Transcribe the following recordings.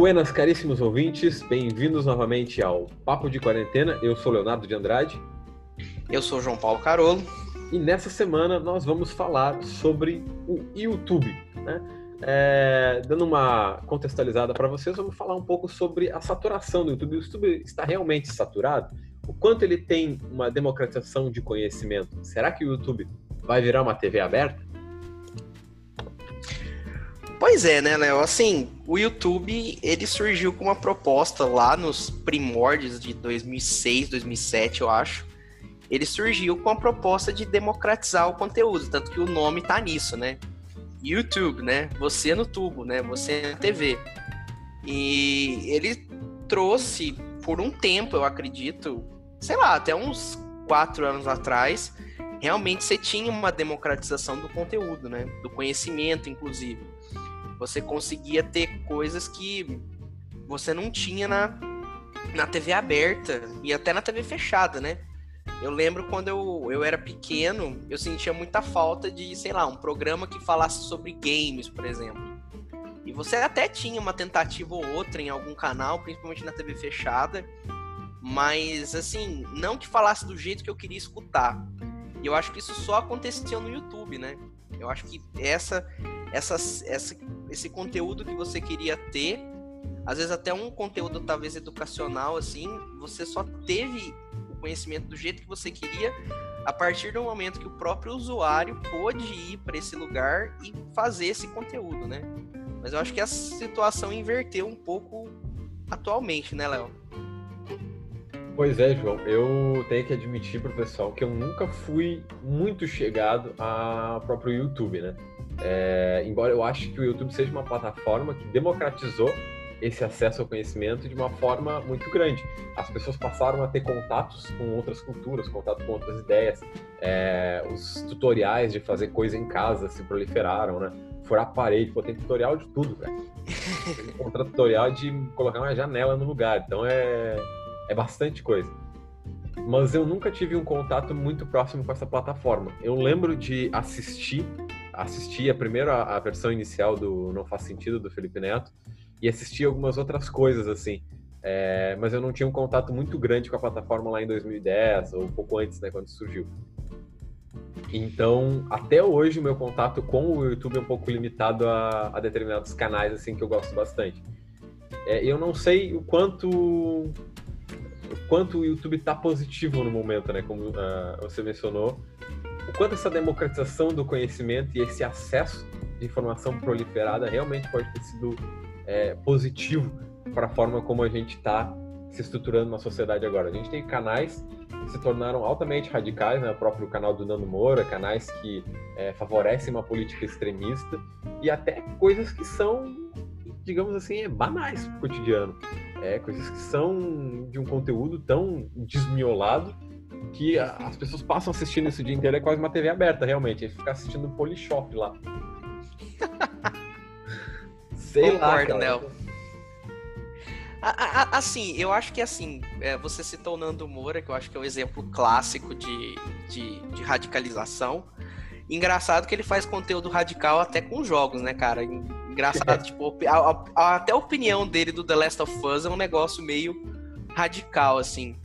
Buenas, caríssimos ouvintes, bem-vindos novamente ao Papo de Quarentena. Eu sou Leonardo de Andrade. Eu sou João Paulo Carolo. E nessa semana nós vamos falar sobre o YouTube. Né? É, dando uma contextualizada para vocês, vamos falar um pouco sobre a saturação do YouTube. O YouTube está realmente saturado? O quanto ele tem uma democratização de conhecimento? Será que o YouTube vai virar uma TV aberta? Pois é, né, Léo? Assim, o YouTube, ele surgiu com uma proposta lá nos primórdios de 2006, 2007, eu acho. Ele surgiu com a proposta de democratizar o conteúdo, tanto que o nome tá nisso, né? YouTube, né? Você no tubo, né? Você na TV. E ele trouxe por um tempo, eu acredito, sei lá, até uns quatro anos atrás, realmente você tinha uma democratização do conteúdo, né? Do conhecimento, inclusive. Você conseguia ter coisas que você não tinha na, na TV aberta e até na TV fechada, né? Eu lembro quando eu, eu era pequeno, eu sentia muita falta de, sei lá, um programa que falasse sobre games, por exemplo. E você até tinha uma tentativa ou outra em algum canal, principalmente na TV fechada, mas assim, não que falasse do jeito que eu queria escutar. E eu acho que isso só acontecia no YouTube, né? Eu acho que essa, essa, essa, esse conteúdo que você queria ter, às vezes até um conteúdo talvez educacional, assim, você só teve o conhecimento do jeito que você queria a partir do momento que o próprio usuário pôde ir para esse lugar e fazer esse conteúdo, né? Mas eu acho que a situação inverteu um pouco atualmente, né, Léo? Pois é, João. Eu tenho que admitir pro pessoal que eu nunca fui muito chegado ao próprio YouTube, né? É, embora eu ache que o YouTube seja uma plataforma que democratizou esse acesso ao conhecimento de uma forma muito grande. As pessoas passaram a ter contatos com outras culturas, contato com outras ideias. É, os tutoriais de fazer coisa em casa se proliferaram, né? Furar parede, pô, tem tutorial de tudo, velho. Encontrar tutorial de colocar uma janela no lugar. Então é é bastante coisa. Mas eu nunca tive um contato muito próximo com essa plataforma. Eu lembro de assistir, assistir a primeira a versão inicial do Não Faz Sentido do Felipe Neto e assistir algumas outras coisas assim. É, mas eu não tinha um contato muito grande com a plataforma lá em 2010 ou um pouco antes, né, quando surgiu. Então, até hoje o meu contato com o YouTube é um pouco limitado a, a determinados canais assim que eu gosto bastante. É, eu não sei o quanto o quanto o YouTube está positivo no momento, né? Como uh, você mencionou, o quanto essa democratização do conhecimento e esse acesso de informação proliferada realmente pode ter sido é, positivo para a forma como a gente está se estruturando na sociedade agora. A gente tem canais que se tornaram altamente radicais, né? o próprio canal do Nando Moura, canais que é, favorecem uma política extremista e até coisas que são, digamos assim, banais para o cotidiano. É, coisas que são de um conteúdo tão desmiolado que as pessoas passam assistindo isso o dia inteiro, é quase uma TV aberta, realmente. Eles ficam assistindo o Polishop lá. Sei Concordo, lá. Assim, eu acho que assim, é, você citou o Nando Moura, que eu acho que é um exemplo clássico de, de, de radicalização. Engraçado que ele faz conteúdo radical até com jogos, né, cara? Engraçado, tipo, a, a, até a opinião dele do The Last of Us é um negócio meio radical, assim.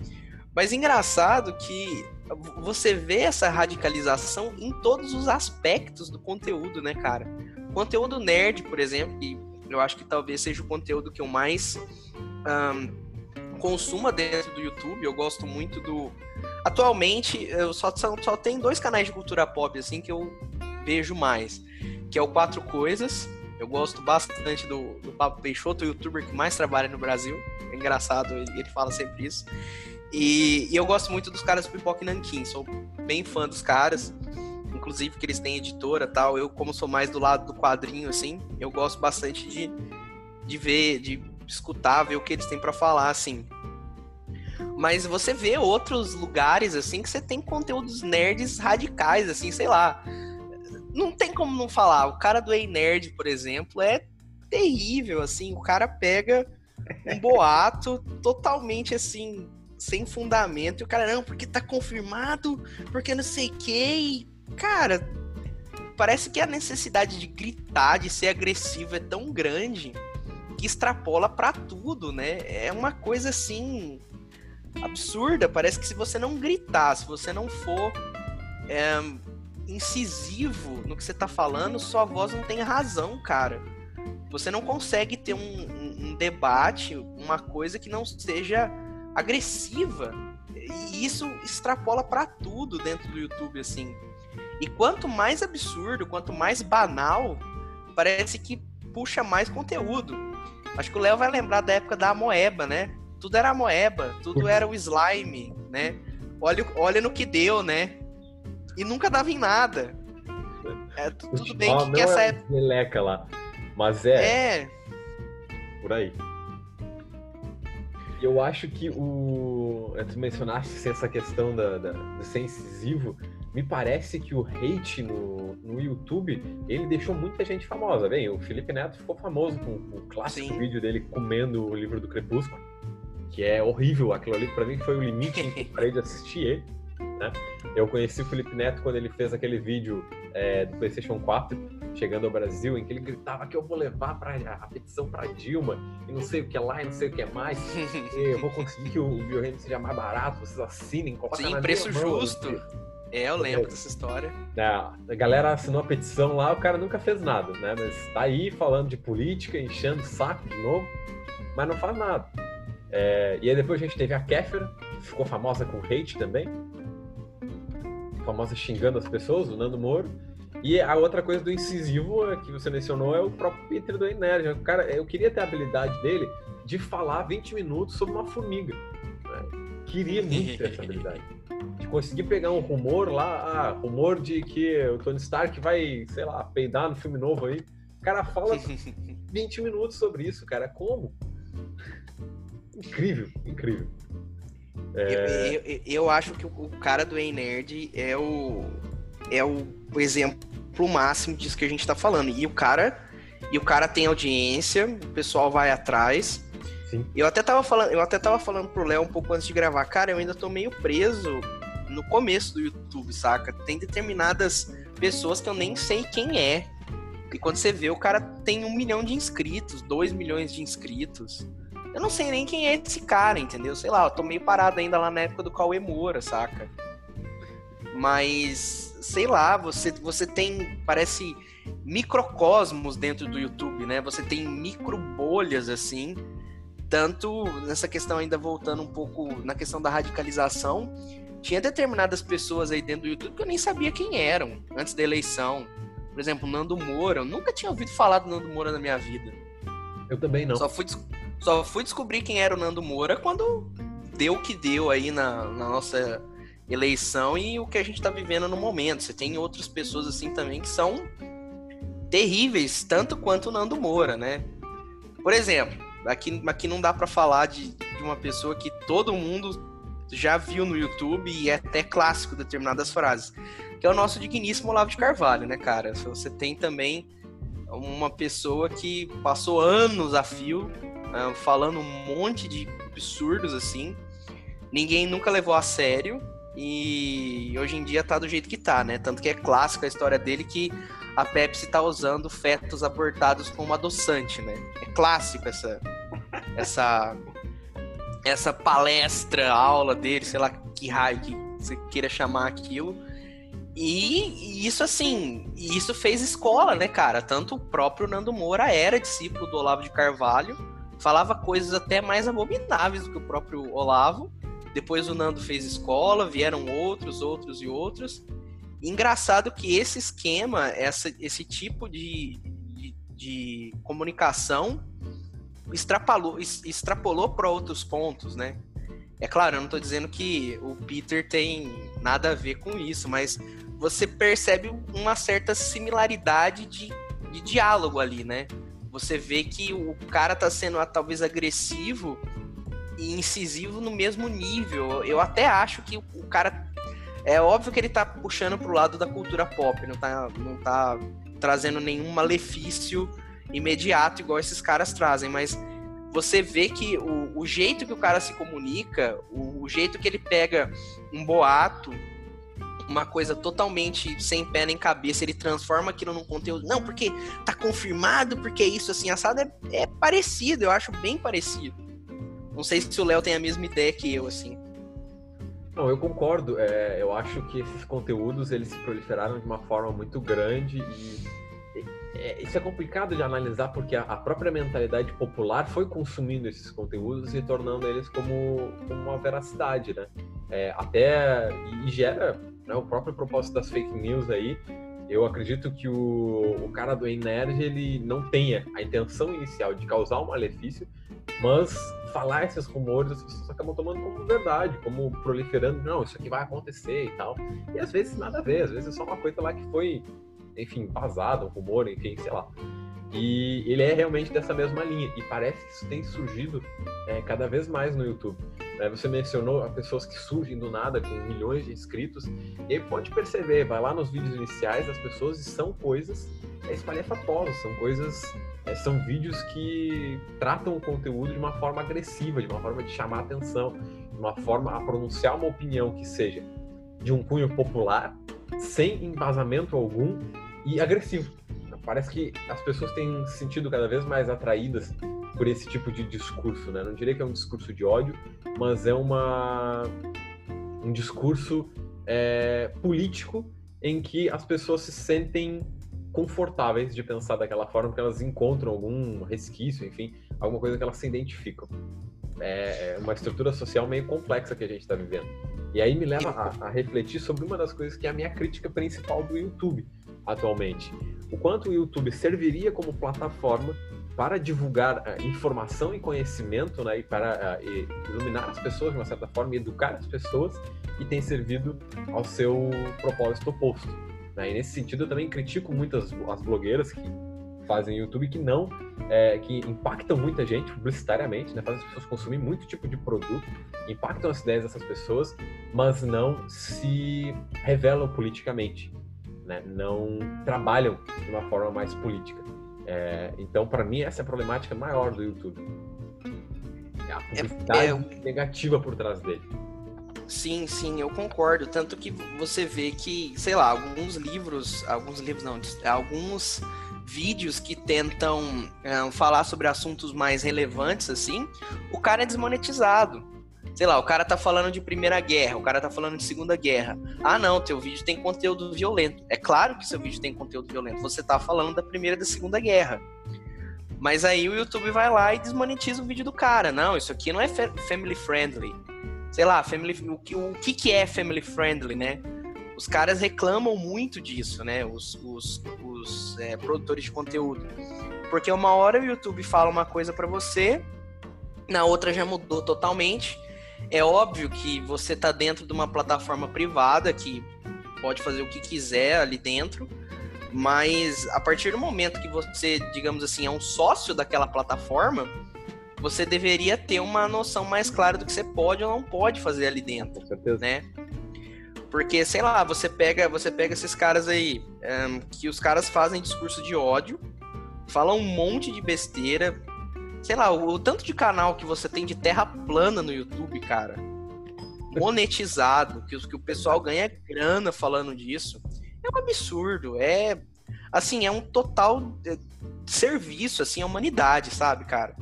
Mas engraçado que você vê essa radicalização em todos os aspectos do conteúdo, né, cara? Conteúdo nerd, por exemplo, que eu acho que talvez seja o conteúdo que eu mais um, consuma dentro do YouTube. Eu gosto muito do Atualmente, eu só, só tem dois canais de cultura pop, assim, que eu vejo mais. Que é o Quatro Coisas. Eu gosto bastante do, do Peixoto, o youtuber que mais trabalha no Brasil. É engraçado, ele fala sempre isso. E, e, eu gosto muito dos caras Pipoca e Nankin. Sou bem fã dos caras. Inclusive que eles têm editora tal. Eu, como sou mais do lado do quadrinho, assim, eu gosto bastante de, de ver, de escutar, ver o que eles têm para falar, assim. Mas você vê outros lugares, assim, que você tem conteúdos nerds radicais, assim, sei lá. Não tem como não falar. O cara do Ei Nerd, por exemplo, é terrível, assim. O cara pega um boato totalmente, assim, sem fundamento. E o cara, não, porque tá confirmado, porque não sei o que. Cara, parece que a necessidade de gritar, de ser agressivo é tão grande que extrapola para tudo, né? É uma coisa assim absurda. Parece que se você não gritar, se você não for é, incisivo no que você tá falando, sua voz não tem razão, cara. Você não consegue ter um, um, um debate, uma coisa que não seja agressiva. E isso extrapola para tudo dentro do YouTube, assim. E quanto mais absurdo, quanto mais banal, parece que puxa mais conteúdo. Acho que o Léo vai lembrar da época da Moeba, né? Tudo era Moeba, tudo era o slime, né? Olha, olha no que deu, né? E nunca dava em nada. É, tudo bem que, que essa é época. Meleca lá. Mas é. É. Por aí. Eu acho que o. Tu mencionaste essa questão da, da, de ser incisivo me parece que o hate no, no YouTube, ele deixou muita gente famosa. Bem, o Felipe Neto ficou famoso com, com o clássico Sim. vídeo dele comendo o livro do Crepúsculo, que é horrível. Aquilo ali, para mim, foi o limite em que eu parei de assistir ele. Né? Eu conheci o Felipe Neto quando ele fez aquele vídeo é, do PlayStation 4, chegando ao Brasil, em que ele gritava que eu vou levar pra, a petição para Dilma, e não sei o que lá, e não sei o que mais, eu vou conseguir que o videogame seja mais barato, vocês assinem, Sim, preço justo. Mão, é, eu lembro dessa história. É, a galera assinou a petição lá, o cara nunca fez nada, né? Mas tá aí falando de política, enchendo o saco de novo, mas não faz nada. É, e aí depois a gente teve a Kéfera, que ficou famosa com hate também. Famosa xingando as pessoas, o Nando Moro. E a outra coisa do incisivo que você mencionou é o próprio Peter do Nerd. O cara, eu queria ter a habilidade dele de falar 20 minutos sobre uma formiga. Né? Queria muito ter essa habilidade de conseguir pegar um rumor lá, ah, rumor de que o Tony Stark vai, sei lá, peidar no filme novo aí. O cara fala 20 minutos sobre isso, cara. Como? Incrível, incrível. É... Eu, eu, eu, acho que o cara do Ei Nerd é o, é o, o exemplo máximo disso que a gente tá falando. E o cara, e o cara tem audiência, o pessoal vai atrás. Sim. Eu até tava falando, eu até tava falando pro Léo um pouco antes de gravar, cara, eu ainda tô meio preso no começo do YouTube, saca? Tem determinadas pessoas que eu nem sei quem é. E quando você vê, o cara tem um milhão de inscritos, dois milhões de inscritos. Eu não sei nem quem é esse cara, entendeu? Sei lá, eu tô meio parado ainda lá na época do Cauê Moura, saca? Mas, sei lá, você, você tem, parece, microcosmos dentro do YouTube, né? Você tem micro bolhas, assim, tanto nessa questão ainda voltando um pouco na questão da radicalização, tinha determinadas pessoas aí dentro do YouTube que eu nem sabia quem eram antes da eleição. Por exemplo, Nando Moura. Eu nunca tinha ouvido falar do Nando Moura na minha vida. Eu também não. Só fui, só fui descobrir quem era o Nando Moura quando deu o que deu aí na, na nossa eleição e o que a gente está vivendo no momento. Você tem outras pessoas assim também que são terríveis, tanto quanto o Nando Moura, né? Por exemplo, aqui, aqui não dá para falar de, de uma pessoa que todo mundo já viu no YouTube e é até clássico determinadas frases, que é o nosso digníssimo Olavo de Carvalho, né, cara? Você tem também uma pessoa que passou anos a fio uh, falando um monte de absurdos assim, ninguém nunca levou a sério e hoje em dia tá do jeito que tá, né? Tanto que é clássica a história dele que a Pepsi tá usando fetos abortados como adoçante, né? É clássico essa essa essa palestra, aula dele, sei lá que raio que você queira chamar aquilo. E, isso assim, isso fez escola, né, cara? Tanto o próprio Nando Moura era discípulo do Olavo de Carvalho, falava coisas até mais abomináveis do que o próprio Olavo. Depois o Nando fez escola, vieram outros, outros e outros. Engraçado que esse esquema, essa, esse tipo de, de, de comunicação extrapolou, extrapolou para outros pontos, né? É claro, eu não estou dizendo que o Peter tem nada a ver com isso, mas você percebe uma certa similaridade de, de diálogo ali, né? Você vê que o cara está sendo talvez agressivo incisivo no mesmo nível. Eu até acho que o cara. É óbvio que ele está puxando pro lado da cultura pop, não está não tá trazendo nenhum malefício imediato, igual esses caras trazem, mas você vê que o, o jeito que o cara se comunica, o, o, jeito que ele pega um boato uma coisa totalmente sem pé nem cabeça, ele transforma aquilo num conteúdo. Não, porque tá confirmado, porque isso assim, assado é, é parecido, eu acho bem parecido. Não sei se o Léo tem a mesma ideia que eu, assim. Não, eu concordo. É, eu acho que esses conteúdos eles se proliferaram de uma forma muito grande e é, isso é complicado de analisar porque a, a, própria mentalidade popular foi consumindo esses conteúdos e tornando eles como, como uma veracidade, né? É, até e, e gera né, o próprio propósito das fake news aí. Eu acredito que o, o cara do Energy ele não tenha a intenção inicial de causar um malefício, mas falar esses rumores as pessoas acabam tomando como verdade, como proliferando, não, isso aqui vai acontecer e tal. E às vezes nada a ver, às vezes é só uma coisa lá que foi, enfim, vazada, um rumor, enfim, sei lá. E ele é realmente dessa mesma linha. E parece que isso tem surgido é, cada vez mais no YouTube. Né? Você mencionou pessoas que surgem do nada com milhões de inscritos. E pode perceber, vai lá nos vídeos iniciais das pessoas e são coisas é, espalhafatosas, são coisas. É, são vídeos que tratam o conteúdo de uma forma agressiva, de uma forma de chamar atenção, de uma forma a pronunciar uma opinião que seja de um cunho popular, sem embasamento algum e agressivo. Parece que as pessoas têm se sentido cada vez mais atraídas por esse tipo de discurso, né? Não diria que é um discurso de ódio, mas é uma um discurso é, político em que as pessoas se sentem confortáveis de pensar daquela forma, porque elas encontram algum resquício, enfim, alguma coisa que elas se identificam. É, é uma estrutura social meio complexa que a gente está vivendo. E aí me leva a, a refletir sobre uma das coisas que é a minha crítica principal do YouTube atualmente o quanto o YouTube serviria como plataforma para divulgar uh, informação e conhecimento, né, e para uh, iluminar as pessoas de uma certa forma, e educar as pessoas, e tem servido ao seu propósito oposto. Né? E nesse sentido, eu também critico muitas as blogueiras que fazem YouTube que não, é, que impactam muita gente publicitariamente, né, fazem as pessoas consumir muito tipo de produto, impactam as ideias dessas pessoas, mas não se revelam politicamente né? não trabalham de uma forma mais política. É, então, para mim, essa é a problemática maior do YouTube. É a publicidade é, é, negativa por trás dele. Sim, sim, eu concordo. Tanto que você vê que, sei lá, alguns livros, alguns livros não, alguns vídeos que tentam é, falar sobre assuntos mais relevantes, assim, o cara é desmonetizado sei lá, o cara tá falando de Primeira Guerra, o cara tá falando de Segunda Guerra. Ah, não, teu vídeo tem conteúdo violento. É claro que seu vídeo tem conteúdo violento. Você tá falando da Primeira e da Segunda Guerra. Mas aí o YouTube vai lá e desmonetiza o vídeo do cara. Não, isso aqui não é family friendly. Sei lá, family, o, que, o que, que é family friendly, né? Os caras reclamam muito disso, né? Os, os, os é, produtores de conteúdo. Porque uma hora o YouTube fala uma coisa para você, na outra já mudou totalmente. É óbvio que você está dentro de uma plataforma privada que pode fazer o que quiser ali dentro, mas a partir do momento que você, digamos assim, é um sócio daquela plataforma, você deveria ter uma noção mais clara do que você pode ou não pode fazer ali dentro, Com certeza. né? Porque, sei lá, você pega, você pega esses caras aí, um, que os caras fazem discurso de ódio, falam um monte de besteira, sei lá, o, o, tanto de canal que você tem de terra plana no YouTube, cara, monetizado, que, que o pessoal ganha grana falando disso, é um absurdo. É, assim, é um total é, serviço, assim, à humanidade, sabe, cara?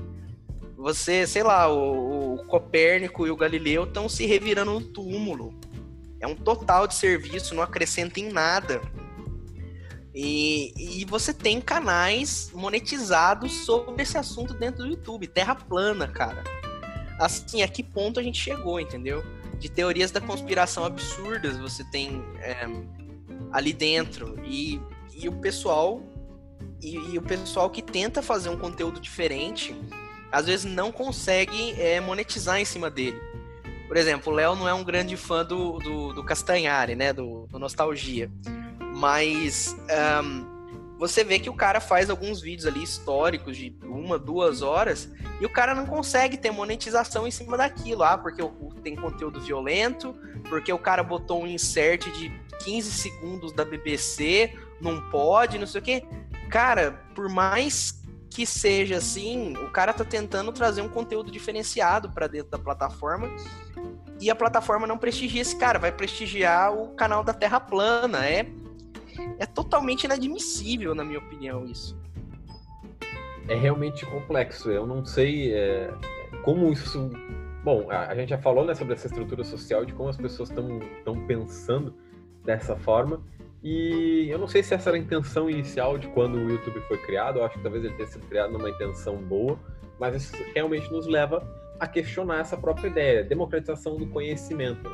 Você, sei lá, o, o Copérnico e o Galileu estão se revirando no túmulo. É um total de serviço, não acrescenta em nada. E, e você tem canais monetizados sobre esse assunto dentro do YouTube. Terra plana, cara. Assim, a que ponto a gente chegou, entendeu? De teorias da conspiração absurdas você tem é, ali dentro. E, e o pessoal. E, e, o pessoal que tenta fazer um conteúdo diferente, às vezes não consegue é, monetizar em cima dele. Por exemplo, o Léo não é um grande fã do, do, do Castanhari, né? Do, do Nostalgia. Mas um, você vê que o cara faz alguns vídeos ali históricos de uma, duas horas e o cara não consegue ter monetização em cima daquilo. Ah, porque tem conteúdo violento, porque o cara botou um insert de 15 segundos da BBC, não pode, não sei o quê. Cara, por mais que seja assim, o cara tá tentando trazer um conteúdo diferenciado para dentro da plataforma e a plataforma não prestigia esse cara, vai prestigiar o canal da Terra Plana. É, é totalmente inadmissível, na minha opinião, isso. É realmente complexo. Eu não sei é, como isso. Bom, a, gente já falou né, sobre essa estrutura social, de como as pessoas estão pensando dessa forma. E eu não sei se essa era a intenção inicial de quando o YouTube foi criado. Eu acho que talvez ele tenha sido criado numa intenção boa, mas isso realmente nos leva a questionar essa própria ideia, democratização do conhecimento.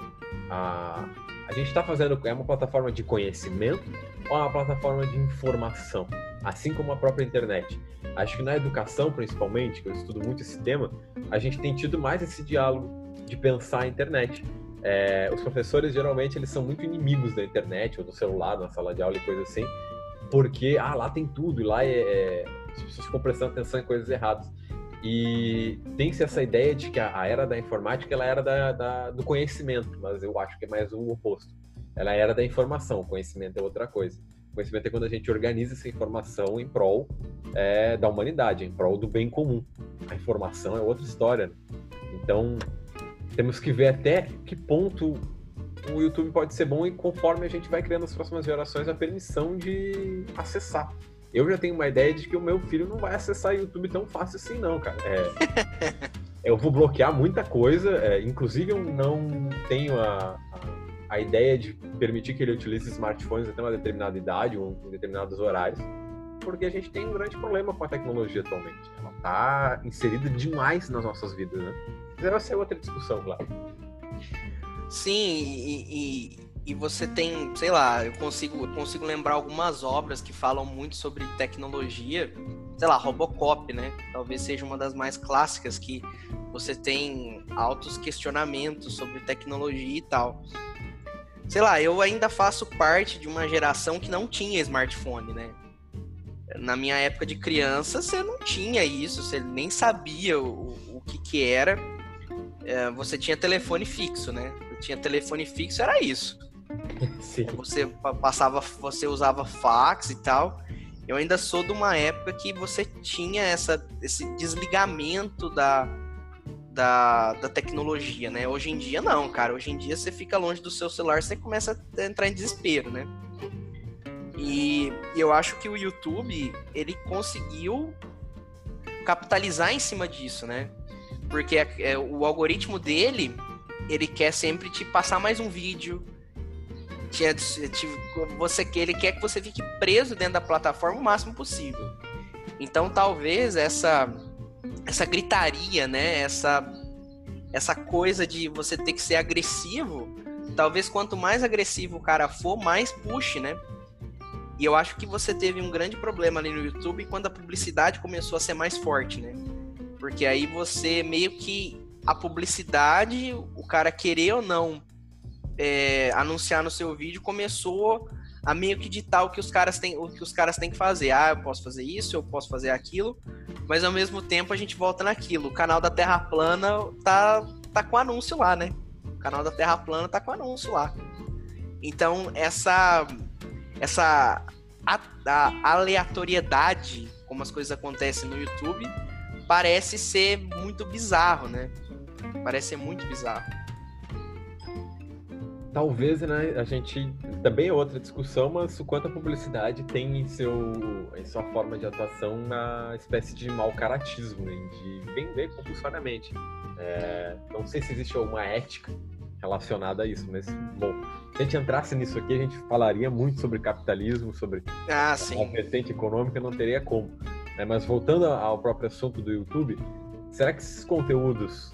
A, a gente está fazendo é uma plataforma de conhecimento ou é uma plataforma de informação, assim como a própria internet. Acho que na educação, principalmente, que eu estudo muito esse tema, a gente tem tido mais esse diálogo de pensar a internet. É, os professores geralmente eles são muito inimigos da internet ou do celular na sala de aula e coisa assim, porque ah lá tem tudo e lá é, é, as pessoas ficam prestando atenção em coisas erradas. E tem-se essa ideia de que a, era da informática ela era da, da, do conhecimento, mas eu acho que é mais o oposto. Ela era da informação, conhecimento é outra coisa. Conhecimento é quando a gente organiza essa informação em prol é, da humanidade, em prol do bem comum. A informação é outra história. Né? Então, temos que ver até que ponto o YouTube pode ser bom e conforme a gente vai criando as próximas gerações a permissão de acessar. Eu já tenho uma ideia de que o meu filho não vai acessar YouTube tão fácil assim, não, cara. É, eu vou bloquear muita coisa, é, inclusive eu não tenho a, a, a, ideia de permitir que ele utilize smartphones até uma determinada idade ou em determinados horários, porque a gente tem um grande problema com a tecnologia atualmente. Ela está inserida demais nas nossas vidas, né? Mas vai ser outra discussão, claro. Sim, e, e e você tem, sei lá, eu consigo, eu consigo lembrar algumas obras que falam muito sobre tecnologia, sei lá, Robocop, né? Talvez seja uma das mais clássicas que você tem altos questionamentos sobre tecnologia e tal. Sei lá, eu ainda faço parte de uma geração que não tinha smartphone, né? Na minha época de criança, você não tinha isso, você nem sabia o, o que que era. É, você tinha telefone fixo, né? tinha telefone fixo, era isso. Sim. Você passava, você usava fax e tal. Eu ainda sou de uma época que você tinha essa, esse desligamento da, da, da tecnologia, né? Hoje em dia não, cara. Hoje em dia você fica longe do seu celular, você começa a entrar em desespero, né? E eu acho que o YouTube, ele conseguiu capitalizar em cima disso, né? Porque é, é, o algoritmo dele, ele quer sempre te passar mais um vídeo, tinha, você ele quer que você fique preso dentro da plataforma o máximo possível. Então talvez essa essa gritaria, né, essa essa coisa de você ter que ser agressivo, talvez quanto mais agressivo o cara for, mais puxe, né? E eu acho que você teve um grande problema ali no YouTube quando a publicidade começou a ser mais forte, né? Porque aí você meio que a publicidade, o cara querer ou não é, anunciar no seu vídeo começou a meio que ditar o que os caras têm, o que os caras têm que fazer. Ah, eu posso fazer isso, eu posso fazer aquilo, mas ao mesmo tempo a gente volta naquilo. O canal da Terra Plana tá tá com anúncio lá, né? O canal da Terra Plana tá com anúncio lá. Então, essa essa a, a aleatoriedade como as coisas acontecem no YouTube parece ser muito bizarro, né? Parece ser muito bizarro talvez né, a gente também é outra discussão, mas o quanto a publicidade tem em, seu, em sua forma de atuação uma espécie de mau caratismo, né, de vender compulsoriamente. É, não sei se existe alguma ética relacionada a isso, mas bom, se a gente entrasse nisso aqui, a gente falaria muito sobre capitalismo, sobre ah, a vertente econômica, não teria como. Né? Mas voltando ao próprio assunto do YouTube, será que esses conteúdos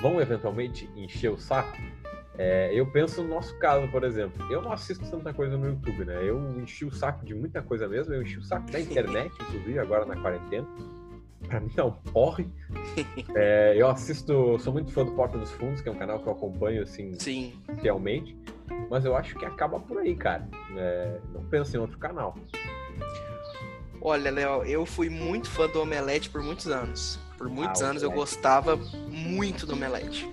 vão eventualmente encher o saco? É, eu penso no nosso caso, por exemplo. Eu não assisto tanta coisa no YouTube, né? Eu enchi o saco de muita coisa mesmo. Eu enchi o saco da internet, inclusive, agora na quarentena. Pra mim é um porre. É, eu assisto, sou muito fã do Porta dos Fundos, que é um canal que eu acompanho, assim, Sim. fielmente. Mas eu acho que acaba por aí, cara. É, não penso em outro canal. Olha, Léo, eu fui muito fã do Omelete por muitos anos. Por muitos ah, anos eu gostava muito do Omelete.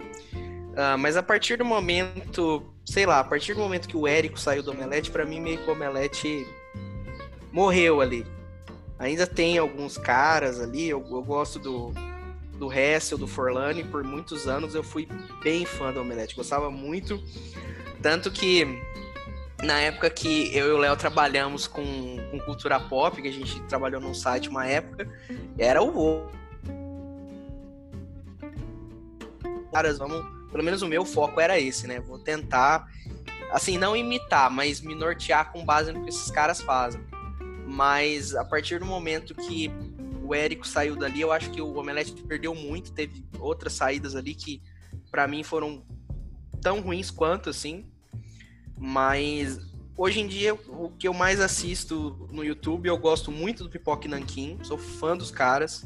Uh, mas a partir do momento, sei lá, a partir do momento que o Érico saiu do Omelete, para mim meio que o Omelete morreu ali. Ainda tem alguns caras ali, eu, eu gosto do, do Hessel, do Forlani, por muitos anos eu fui bem fã do Omelete, gostava muito. Tanto que na época que eu e o Léo trabalhamos com, com cultura pop, que a gente trabalhou num site uma época, era o caras, vamos, pelo menos o meu foco era esse, né? Vou tentar assim, não imitar, mas me nortear com base no que esses caras fazem. Mas a partir do momento que o Érico saiu dali, eu acho que o Omelete perdeu muito, teve outras saídas ali que para mim foram tão ruins quanto assim. Mas hoje em dia, o que eu mais assisto no YouTube, eu gosto muito do Pipoque Nankin, sou fã dos caras.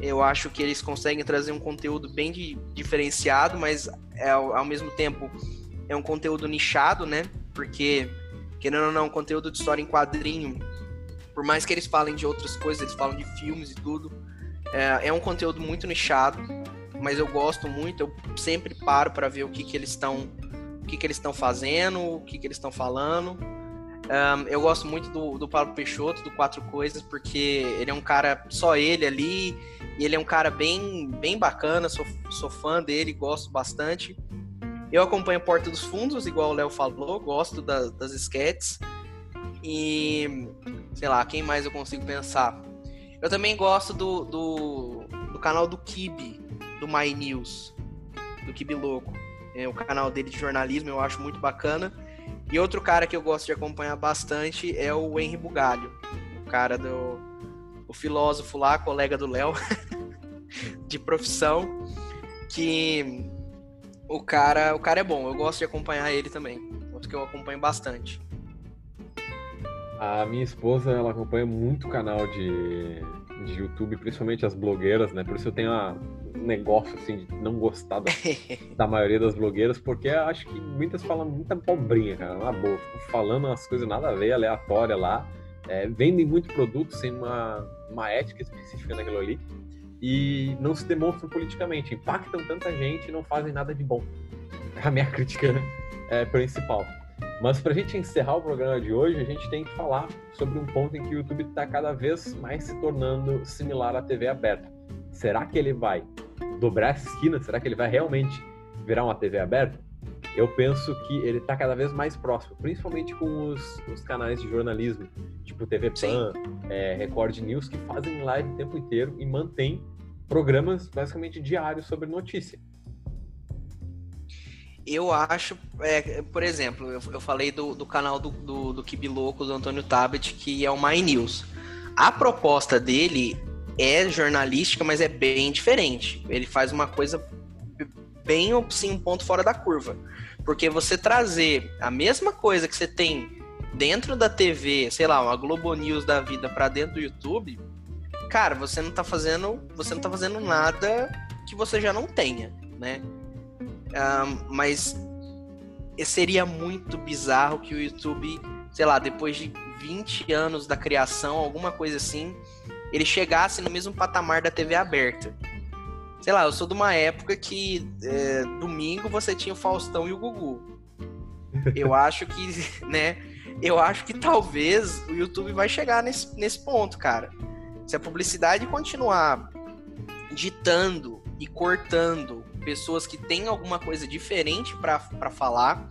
Eu acho que eles conseguem trazer um conteúdo bem de, diferenciado, mas é, ao mesmo tempo é um conteúdo nichado, né? Porque, querendo ou não, conteúdo de história em quadrinho, por mais que eles falem de outras coisas, eles falam de filmes e tudo, é, é um conteúdo muito nichado, mas eu gosto muito, eu sempre paro para ver o que, que eles estão o que, que eles estão fazendo, o que, que eles estão falando. Um, eu gosto muito do, do Paulo Peixoto, do Quatro Coisas, porque ele é um cara, só ele ali, e ele é um cara bem, bem bacana, sou, sou fã dele, gosto bastante. Eu acompanho Porta dos Fundos, igual o Léo falou, gosto da, das sketches. E, sei lá, quem mais eu consigo pensar? Eu também gosto do, do, do canal do Kibe, do My News, do Kibe Louco. É, o canal dele de jornalismo eu acho muito bacana. E outro cara que eu gosto de acompanhar bastante é o Henry Bugalho, o cara do o filósofo lá, colega do Léo, de profissão, que o cara, o cara é bom, eu gosto de acompanhar ele também. Outro que eu acompanho bastante. A minha esposa, ela acompanha muito canal de, de YouTube, principalmente as blogueiras, né? Por isso eu tenho um negócio, assim, de não gostar da, da maioria das blogueiras, porque acho que muitas falam muita pobrinha, cara, na boa. Falando umas coisas nada a ver, aleatória lá. É, vendem muito produto sem uma, uma ética específica naquilo ali e não se demonstram politicamente, impactam tanta gente e não fazem nada de bom. É a minha crítica é, principal. Mas para a gente encerrar o programa de hoje, a gente tem que falar sobre um ponto em que o YouTube está cada vez mais se tornando similar à TV aberta. Será que ele vai dobrar essa esquina? Será que ele vai realmente virar uma TV aberta? Eu penso que ele está cada vez mais próximo, principalmente com os, os canais de jornalismo, tipo TV Pan, é, Record News, que fazem live o tempo inteiro e mantêm programas basicamente diários sobre notícia. Eu acho, é, por exemplo, eu, eu falei do, do, canal do, do, do Kibiloco, do Antônio Tabet, que é o My News. A proposta dele é jornalística, mas é bem diferente. Ele faz uma coisa bem, sim, um ponto fora da curva. Porque você trazer a mesma coisa que você tem dentro da TV, sei lá, uma Globo News da vida para dentro do YouTube, cara, você não tá fazendo, você não tá fazendo nada que você já não tenha, né? Um, mas seria muito bizarro que o YouTube, sei lá, depois de 20 anos da criação, alguma coisa assim, ele chegasse no mesmo patamar da TV aberta. Sei lá, eu sou de uma época que é, domingo você tinha o Faustão e o Gugu. Eu acho que, né? Eu acho que talvez o YouTube vai chegar nesse, nesse ponto, cara. Se a publicidade continuar ditando e cortando pessoas que têm alguma coisa diferente para falar,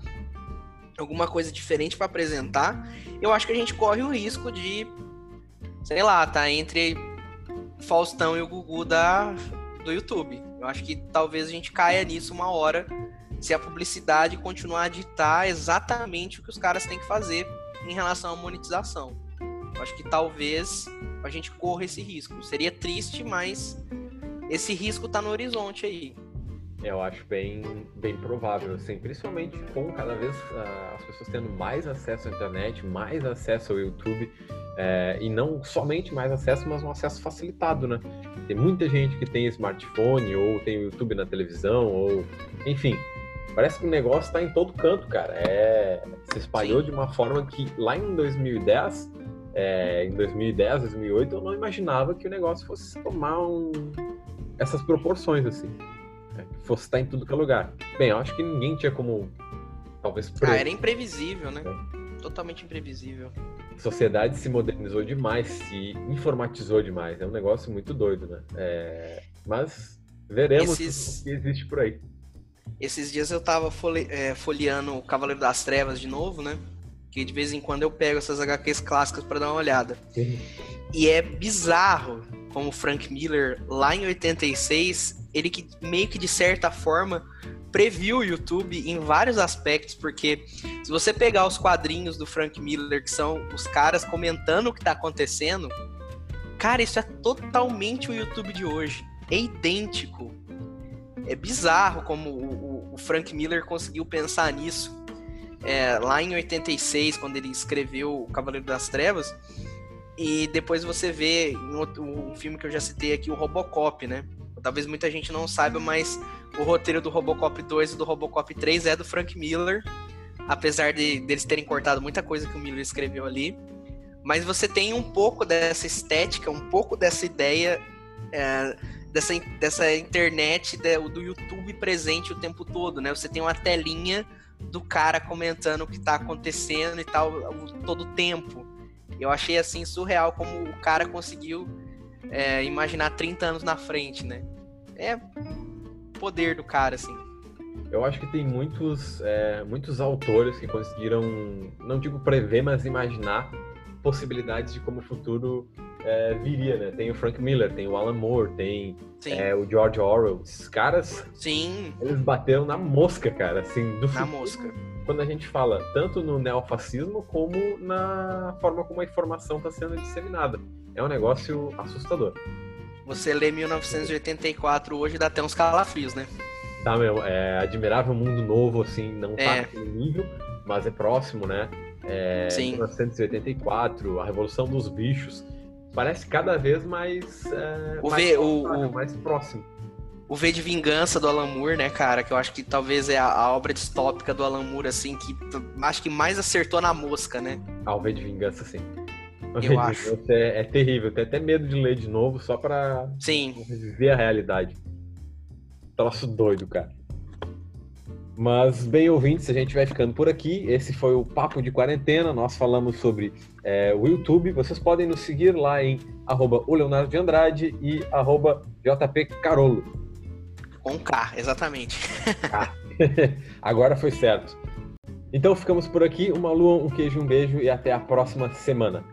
alguma coisa diferente para apresentar, eu acho que a gente corre o risco de, sei lá, tá entre Faustão e o Gugu da, do YouTube. Eu acho que talvez a gente caia nisso uma hora se a publicidade continuar a ditar exatamente o que os caras têm que fazer em relação à monetização. Eu acho que talvez a gente corra esse risco. Seria triste, mas esse risco está no horizonte aí. Eu acho bem, bem provável, assim, principalmente com cada vez uh, as pessoas tendo mais acesso à internet, mais acesso ao YouTube, é, e não somente mais acesso, mas um acesso facilitado, né? Tem muita gente que tem smartphone, ou tem o YouTube na televisão, ou enfim. Parece que o negócio está em todo canto, cara. É, se espalhou Sim. de uma forma que lá em 2010, é, em 2010, 2008, eu não imaginava que o negócio fosse tomar um, essas proporções, assim fosse estar em tudo que é lugar. Bem, eu acho que ninguém tinha como. Talvez. Ah, era imprevisível, né? É. Totalmente imprevisível. A sociedade se modernizou demais, se informatizou demais. É um negócio muito doido, né? É... Mas veremos Esses... o que existe por aí. Esses dias eu tava é, folheando o Cavaleiro das Trevas de novo, né? Que de vez em quando eu pego essas HQs clássicas para dar uma olhada. Sim. E é bizarro como Frank Miller, lá em 86, ele que meio que de certa forma previu o YouTube em vários aspectos, porque se você pegar os quadrinhos do Frank Miller, que são os caras comentando o que tá acontecendo, cara, isso é totalmente o YouTube de hoje. É idêntico. É bizarro como o, o Frank Miller conseguiu pensar nisso. É, lá em 86, quando ele escreveu O Cavaleiro das Trevas, e depois você vê outro, um filme que eu já citei aqui, o Robocop, né? Talvez muita gente não saiba, mas o roteiro do Robocop 2 e do Robocop 3 é do Frank Miller, apesar de deles terem cortado muita coisa que o Miller escreveu ali. Mas você tem um pouco dessa estética, um pouco dessa ideia é, dessa, dessa internet do YouTube presente o tempo todo, né? Você tem uma telinha do cara comentando o que tá acontecendo e tal todo o tempo. Eu achei assim surreal como o cara conseguiu é, imaginar 30 anos na frente, né? É poder do cara, assim. Eu acho que tem muitos, é, muitos autores que conseguiram, não digo prever, mas imaginar possibilidades de como o futuro é, viria, né? Tem o Frank Miller, tem o Alan Moore, tem é, o George Orwell. Esses caras, Sim. eles bateram na mosca, cara, assim, do Na futuro. mosca quando a gente fala tanto no neofascismo como na forma como a informação está sendo disseminada. É um negócio assustador. Você lê 1984 hoje dá até uns calafrios, né? Tá, meu, é admirável mundo novo, assim, não tá é. naquele nível, mas é próximo, né? É, Sim. 1984, a Revolução dos Bichos, parece cada vez mais, é, o mais, v, o, o, mais próximo o V de Vingança do Alan Moore, né, cara? Que eu acho que talvez é a, a, obra distópica do Alan Moore, assim, que acho que mais acertou na mosca, né? Ah, o V de Vingança, sim. O eu acho. É, é, terrível, tenho até medo de ler de novo só pra sim. viver a realidade. Troço doido, cara. Mas, bem ouvintes, a gente vai ficando por aqui. Esse foi o Papo de Quarentena. Nós falamos sobre é, o YouTube. Vocês podem nos seguir lá em arroba o Leonardo de Andrade e arroba JP Carolo. Com K, exatamente. K. Agora foi certo. Então ficamos por aqui. Uma lua, um queijo, um beijo e até a próxima semana.